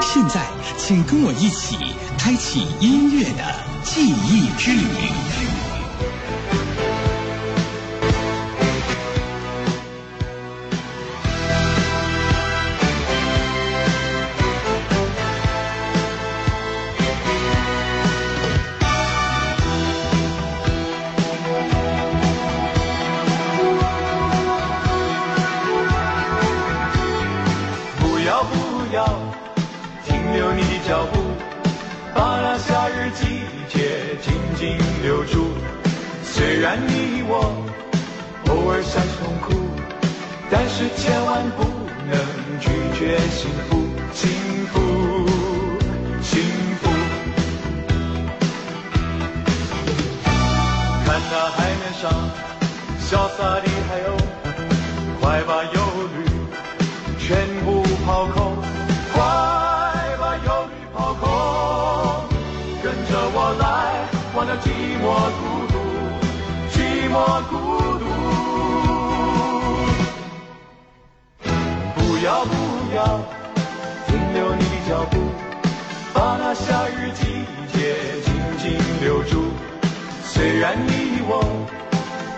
现在，请跟我一起开启音乐的记忆之旅。寂寞孤独寂寞孤独不要不要停留你的脚步把那夏日季节紧紧留住虽然你我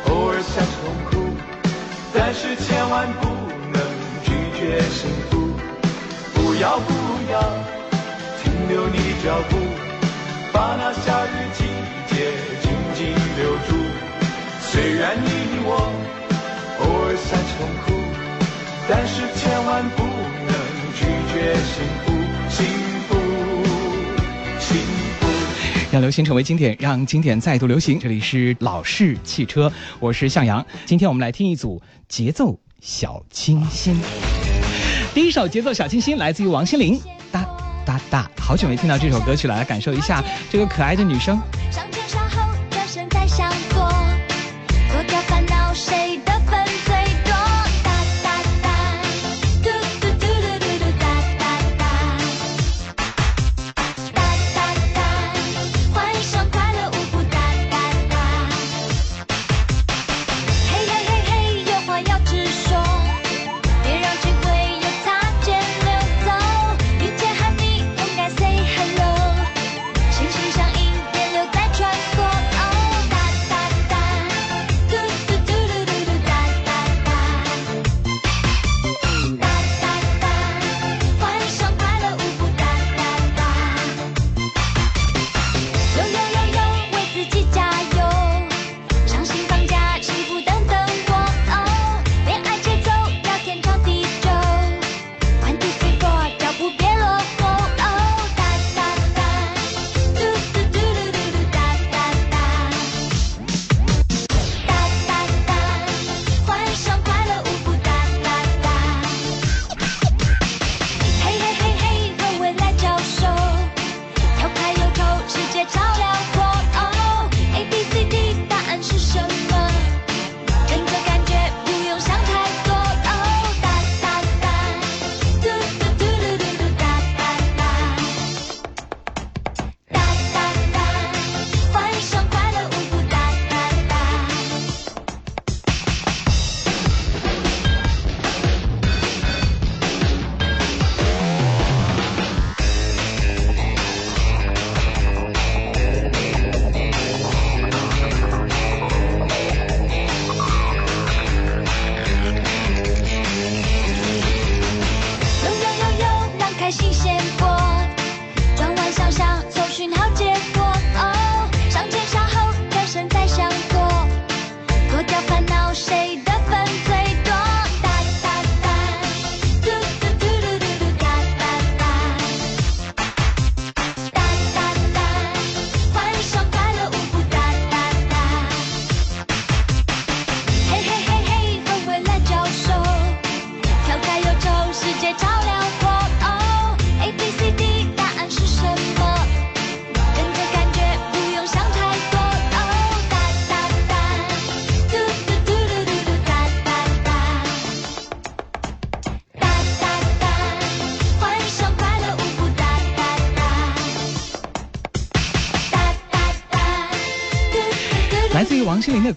偶尔想痛哭但是千万不能拒绝幸福不要不要停留你的脚步把那夏日季愿意的我偶尔三重但是千万不能拒绝幸福幸福幸福让流行成为经典，让经典再度流行。这里是老式汽车，我是向阳。今天我们来听一组节奏小清新。第一首节奏小清新来自于王心凌，哒哒哒。好久没听到这首歌曲了，来感受一下这个可爱的女声。王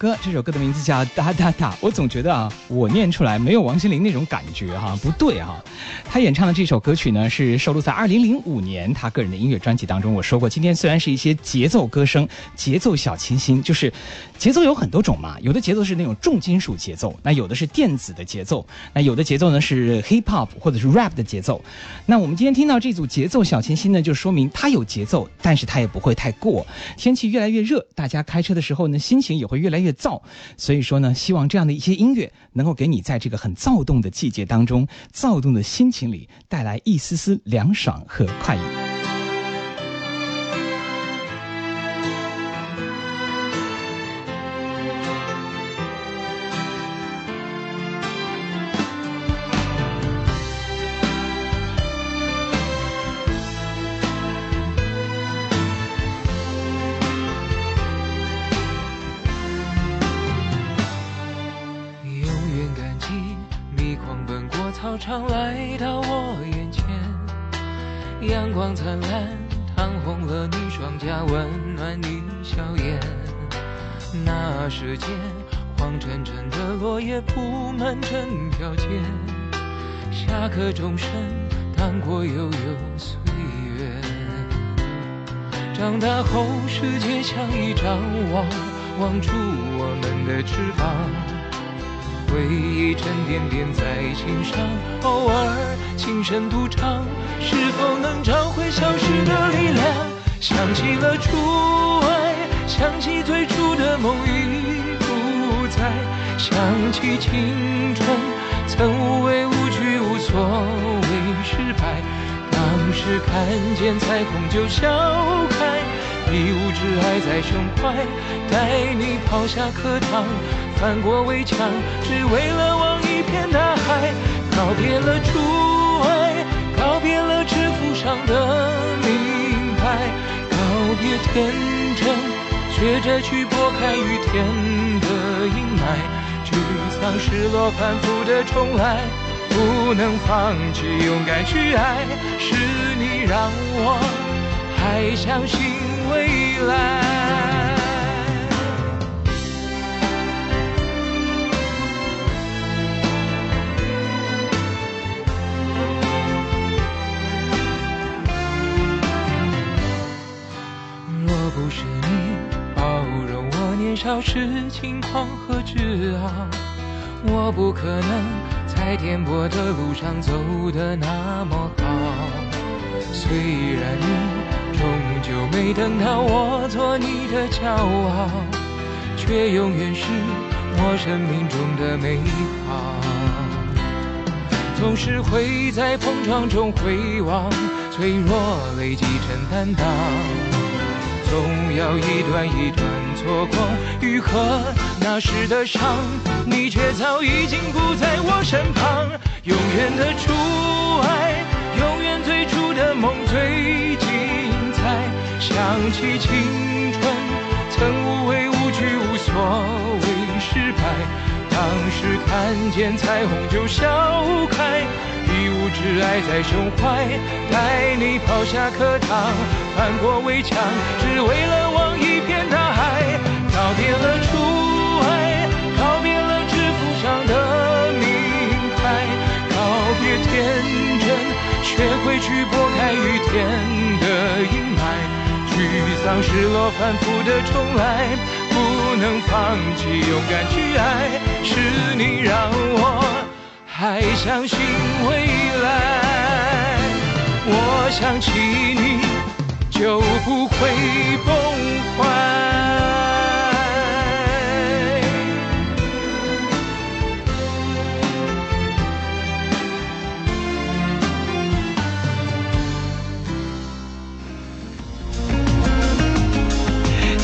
歌，这首歌的名字叫《哒哒哒》。我总觉得啊，我念出来没有王心凌那种感觉哈，不对哈。他演唱的这首歌曲呢，是收录在2005年他个人的音乐专辑当中。我说过，今天虽然是一些节奏歌声、节奏小清新，就是节奏有很多种嘛。有的节奏是那种重金属节奏，那有的是电子的节奏，那有的节奏呢是 hip hop 或者是 rap 的节奏。那我们今天听到这组节奏小清新呢，就说明它有节奏，但是它也不会太过。天气越来越热，大家开车的时候呢，心情也会越来越燥。所以说呢，希望这样的一些音乐能够给你在这个很躁动的季节当中、躁动的心情心里带来一丝丝凉爽和快意。大后，世界像一张网，网住我们的翅膀。回忆沉甸甸在心上，偶尔轻声独唱，是否能找回消失的力量？想起了初爱，想起最初的梦已不在，想起青春曾无畏无惧无所谓失败，当时看见彩虹就笑开，一无挚爱在胸怀，带你跑下课堂。翻过围墙，只为了望一片大海。告别了初爱，告别了制服上的名牌，告别天真，学着去拨开雨天的阴霾。沮丧、失落、反复的重来，不能放弃，勇敢去爱。是你让我还相信未来。若不是你包容我年少时轻狂和自傲，我不可能在颠簸的路上走得那么好。虽然你终究没等到我做你的骄傲，却永远是我生命中的美好。总是会在碰撞中回望，脆弱累积成担当。总要一段一段错过，愈合那时的伤，你却早已经不在我身旁。永远的初爱，永远最初的梦最精彩。想起青春，曾无畏无惧，无所谓失败。当时看见彩虹就笑开。一无挚爱在胸怀，带你跑下课堂，翻过围墙，只为了望一片大当、失落、反复的重来，不能放弃，勇敢去爱，是你让我。还相信未来，我想起你就不会崩坏。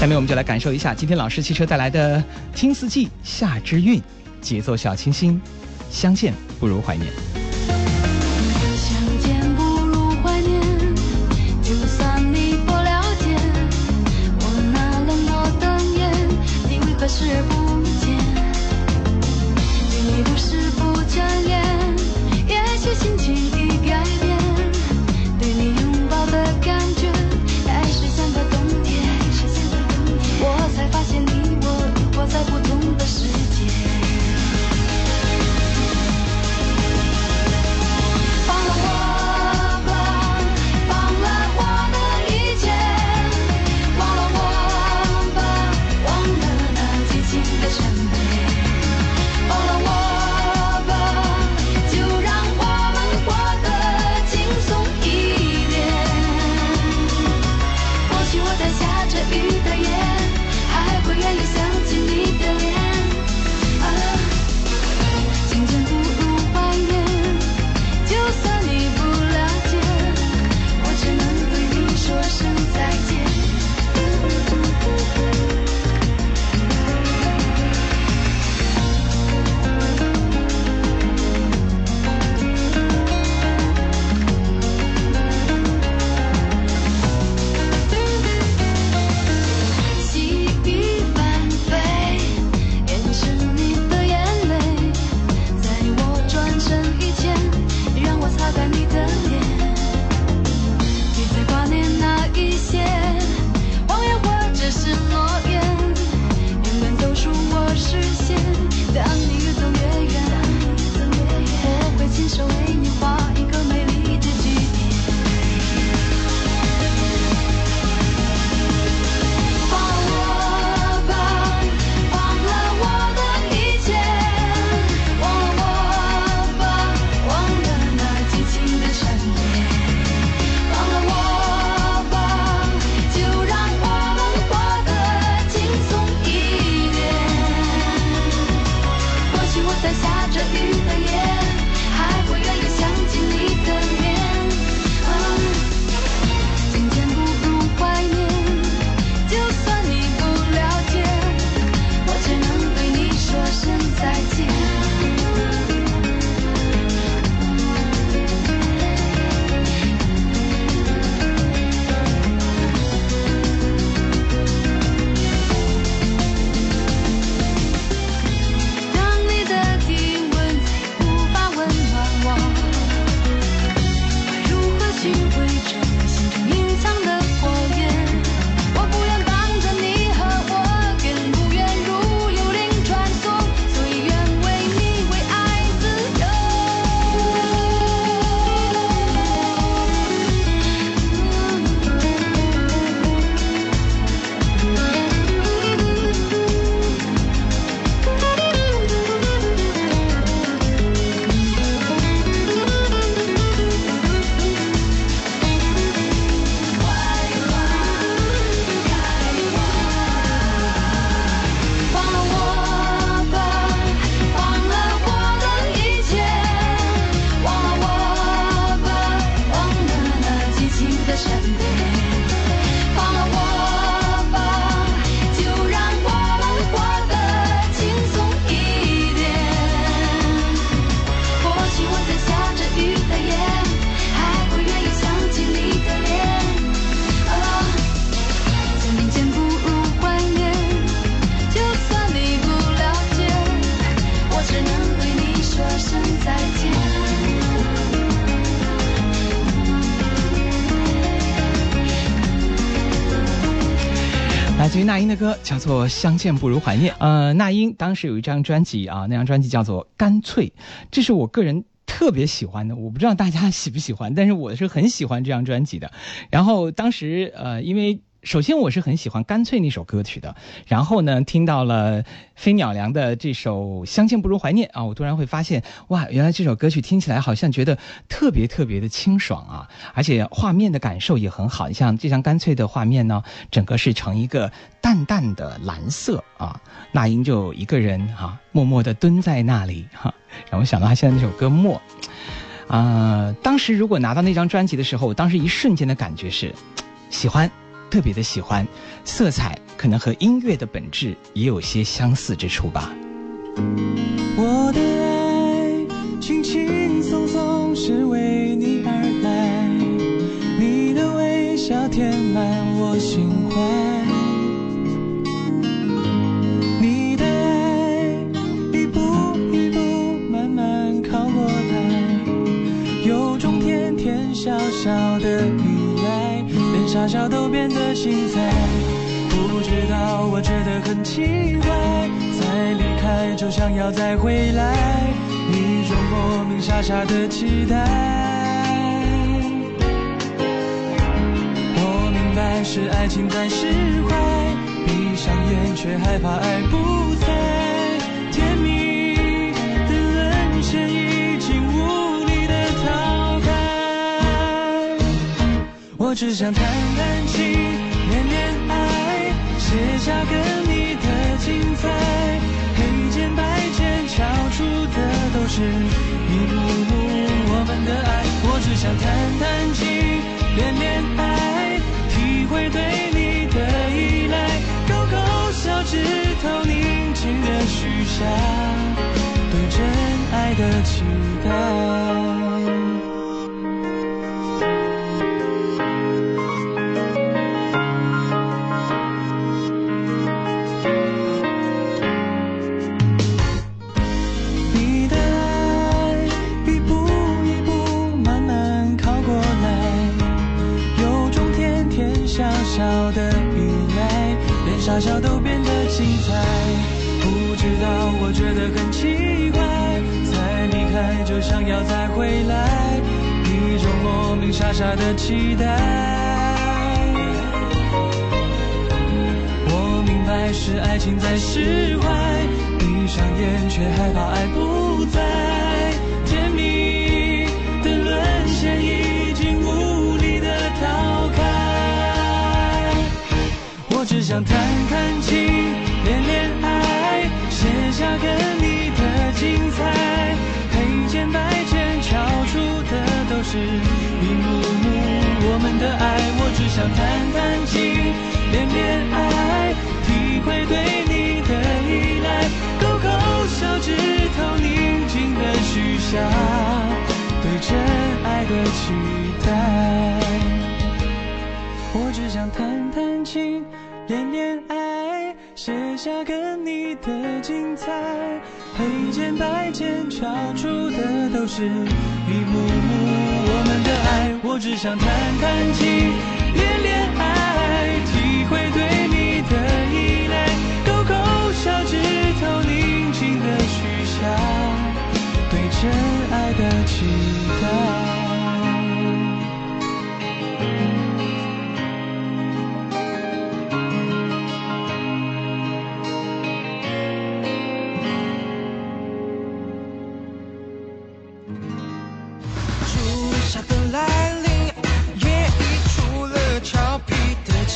下面我们就来感受一下今天老师汽车带来的听四季，夏之韵，节奏小清新，相见不如怀念。相见不如怀念，就算你不了解。我那冷漠的你为何视而不。叫做《相见不如怀念》。呃，那英当时有一张专辑啊，那张专辑叫做《干脆》，这是我个人特别喜欢的。我不知道大家喜不喜欢，但是我是很喜欢这张专辑的。然后当时呃，因为。首先，我是很喜欢《干脆》那首歌曲的。然后呢，听到了飞鸟良的这首《相见不如怀念》啊，我突然会发现，哇，原来这首歌曲听起来好像觉得特别特别的清爽啊，而且画面的感受也很好。你像这张《干脆》的画面呢，整个是呈一个淡淡的蓝色啊，那英就一个人哈，默默地蹲在那里哈，让我想到他现在那首歌《默》啊。当时如果拿到那张专辑的时候，我当时一瞬间的感觉是喜欢。特别的喜欢，色彩可能和音乐的本质也有些相似之处吧。我的爱，轻轻松松是为你而来，你的微笑填满我心怀，你的爱一步一步慢慢靠过来，有种甜甜小小的，傻笑都变得。精彩，不知道，我觉得很奇怪。再离开就想要再回来，一种莫名傻傻的期待。我明白是爱情在释怀，闭上眼却害怕爱不在。只想弹弹琴。写下跟你的精彩，黑键白键敲出的都是一幕幕我们的爱。我只想弹弹琴，恋恋爱，体会对你的依赖。勾勾小指头，宁静的许下对真爱的期待。傻笑都变得精彩，不知道我觉得很奇怪，才离开就想要再回来，一种莫名傻傻的期待。我明白是爱情在释怀，闭上眼却害怕爱不在，想谈谈情恋恋爱写下跟你的精彩黑键白键敲出的都是一幕幕我们的爱我只想谈谈情恋恋爱体会对你的依赖勾勾小指头宁静的许下对真爱的期待我只想弹弹琴恋恋爱，写下跟你的精彩，黑键白键敲出的都是一幕幕。我们的爱，我只想弹弹琴，恋恋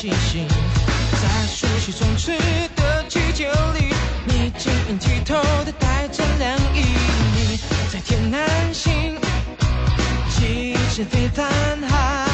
在暑气充斥的季节里，你晶莹剔透的带着凉意。你在天南星，气质非凡好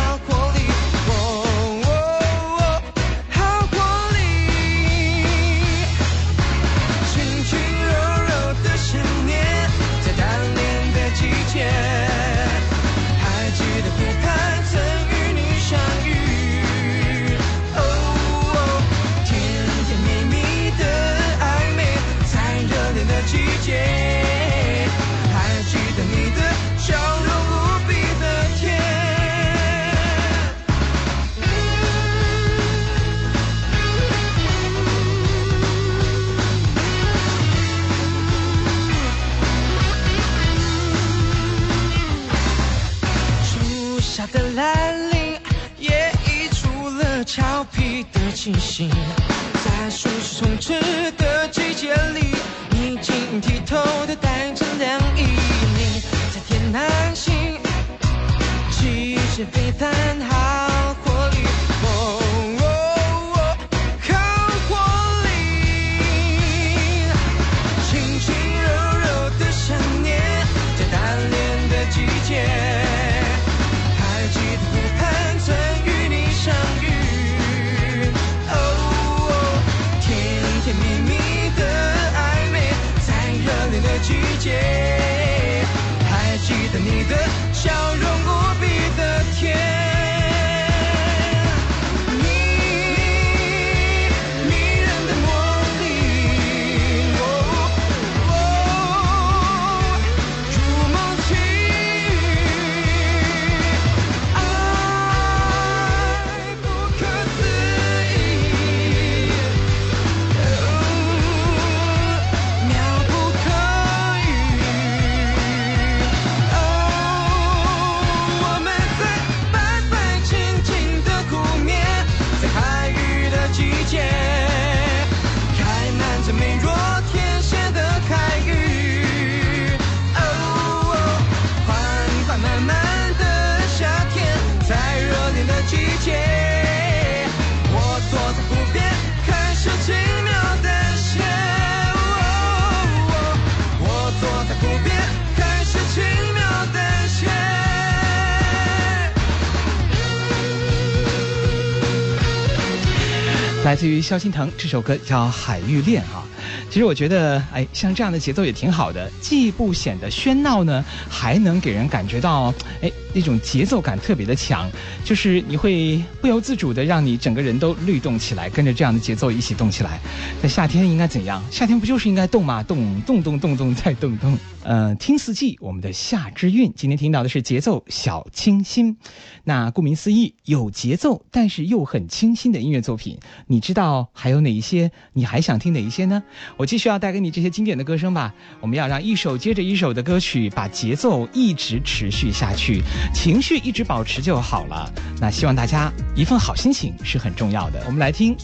来自于萧敬腾这首歌叫《海芋恋》啊。其实我觉得，哎，像这样的节奏也挺好的，既不显得喧闹呢，还能给人感觉到，哎，那种节奏感特别的强，就是你会不由自主的让你整个人都律动起来，跟着这样的节奏一起动起来。那夏天应该怎样？夏天不就是应该动吗？动动动动动再动动。呃，听四季，我们的夏之韵。今天听到的是节奏小清新。那顾名思义，有节奏但是又很清新的音乐作品，你知道还有哪一些？你还想听哪一些呢？我继续要带给你这些经典的歌声吧。我们要让一首接着一首的歌曲，把节奏一直持续下去，情绪一直保持就好了。那希望大家一份好心情是很重要的。我们来听《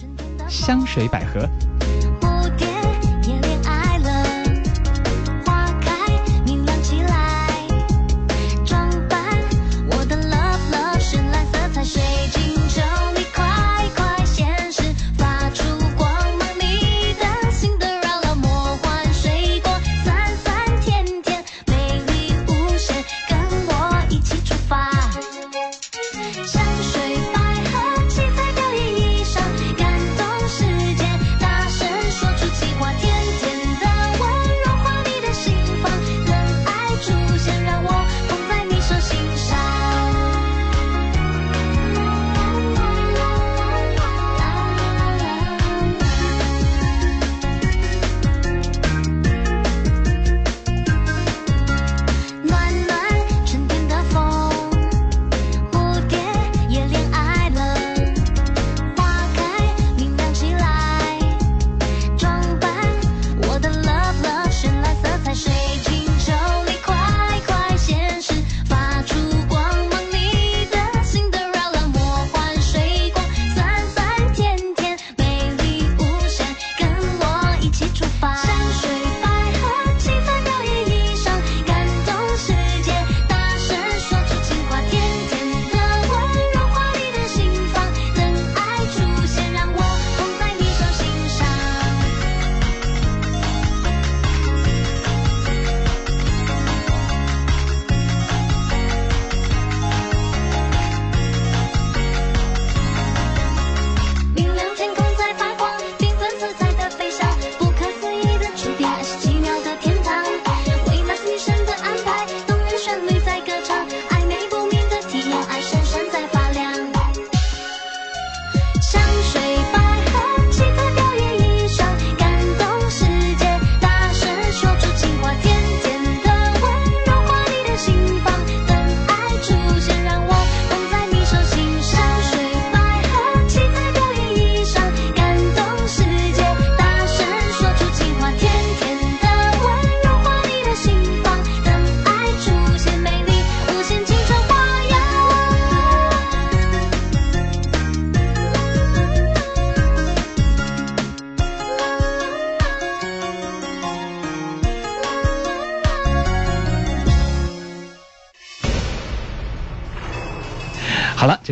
香水百合》。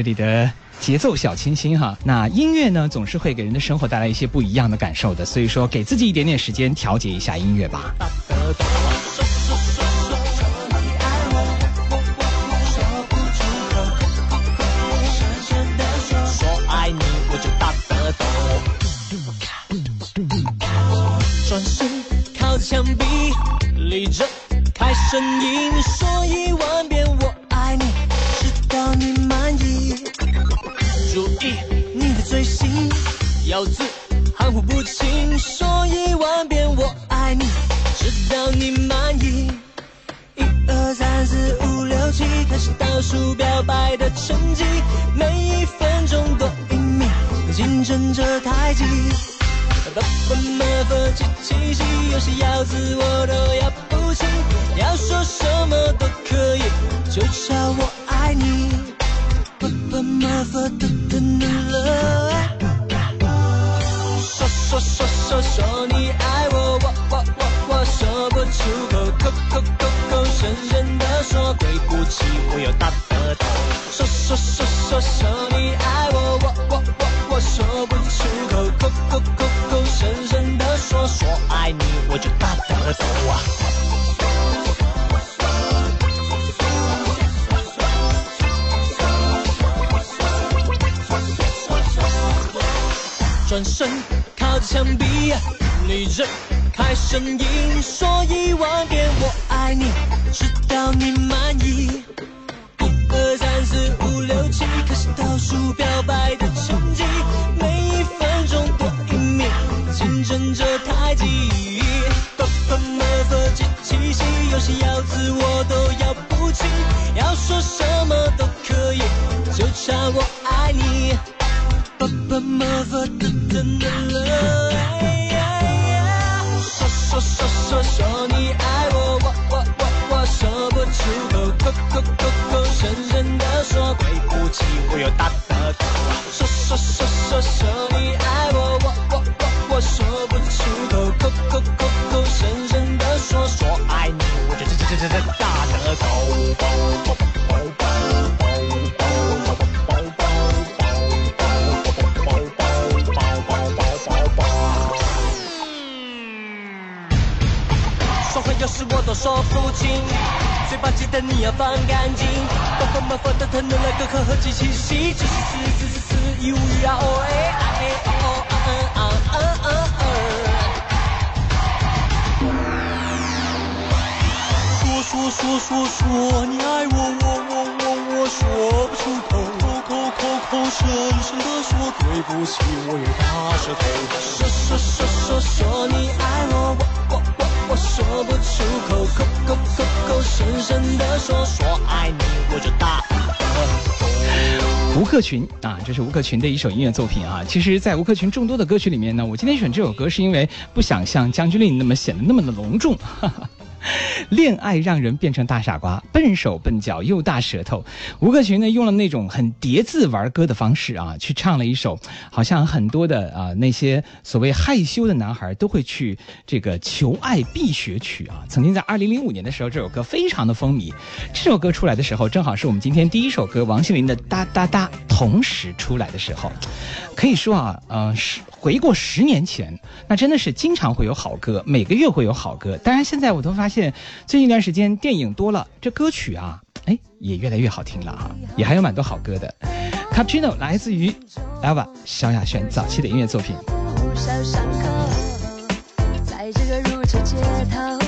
这里的节奏小清新哈，那音乐呢总是会给人的生活带来一些不一样的感受的，所以说给自己一点点时间调节一下音乐吧。始倒数表白的成绩，每一分钟多一秒，竞争着太极。不不么不七七七，有些咬字我都咬不起，要说什么都可以，就叫我爱你。不不么不的的了。说说说说说你爱我，我我我我说不出口，口口口口声声的说，对不起，我又大转身靠着墙壁，你睁开声音，说一万遍我爱你，直到你满意。一二三四五六七，开始倒数表白的成绩，每一分钟多一秒，竞争着太极。哆哆么嗦七七七，有些咬字我都咬不清，要说什么都可以，就差我爱你。爸爸妈妈的的的了，说说说说说你爱我，我我我我说不出口，口口口口深深的说，对不起，我又大得头。说说说说说你爱我，我我我我说不出口，口口口口深深的说，说爱你，我就这这这这大得头。但你要放干净。爸爸妈妈的疼的那个可和机器戏，只是四四四四一五一啊哦哎啊哎哦哦啊啊啊啊啊。说说说说说你爱我，我我我我说不出口，口口口口深深的说对不起，我有大舌头。说说说说说你爱我，我我我我说不出，口深深的说说爱你，我就大吴克群啊，这是吴克群的一首音乐作品啊。其实，在吴克群众多的歌曲里面呢，我今天选这首歌是因为不想像将军令那么显得那么的隆重。哈哈 恋爱让人变成大傻瓜，笨手笨脚又大舌头。吴克群呢，用了那种很叠字玩歌的方式啊，去唱了一首好像很多的啊那些所谓害羞的男孩都会去这个求爱必学曲啊。曾经在二零零五年的时候，这首歌非常的风靡。这首歌出来的时候，正好是我们今天第一首歌王心凌的《哒哒哒》同时出来的时候，可以说啊，呃，是回过十年前，那真的是经常会有好歌，每个月会有好歌。当然，现在我都发现现最近一段时间电影多了，这歌曲啊，哎，也越来越好听了哈，也还有蛮多好歌的。Cappuccino 来自于 Elva 萧亚轩早期的音乐作品。在这个街头，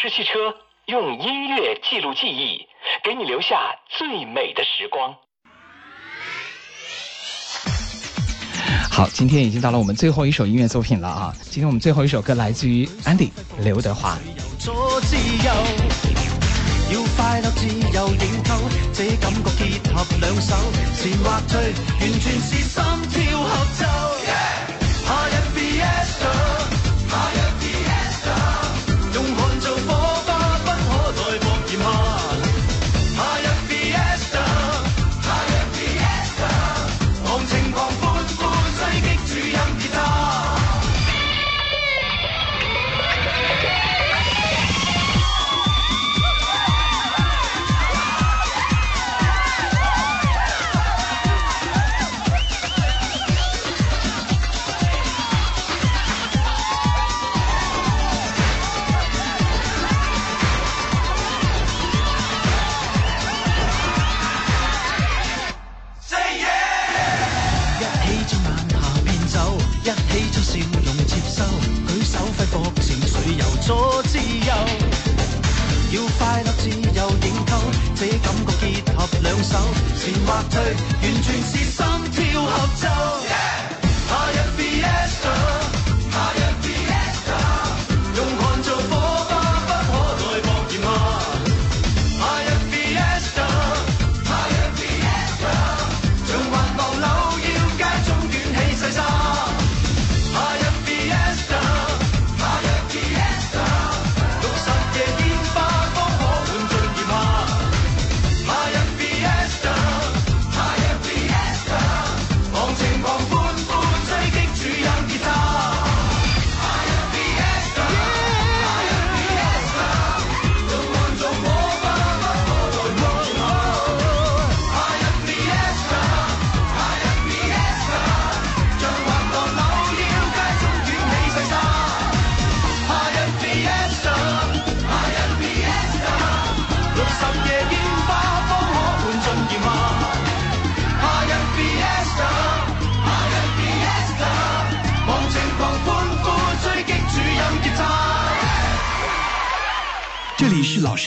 是汽车用音乐记录记忆给你留下最美的时光。好今天已经到了我们最后一首音乐作品了啊。今天我们最后一首歌来自于安迪刘德华。左快乐自由透这感觉结合两手完全是心跳合奏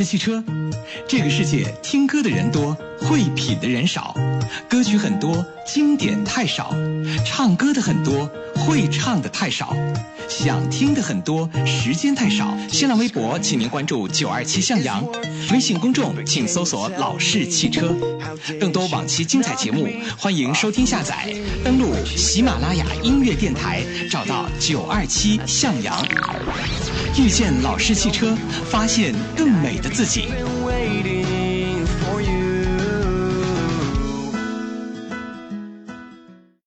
汽车。这个世界听歌的人多会品的人少。歌曲很多经典太少。唱歌的很多会唱的太少。想听的很多时间太少。新浪微博请您关注九二七向阳。微信公众请搜索老式汽车。更多往期精彩节目欢迎收听下载。登录喜马拉雅音乐电台找到九二七向阳。遇见老式汽车，发现更美的自己。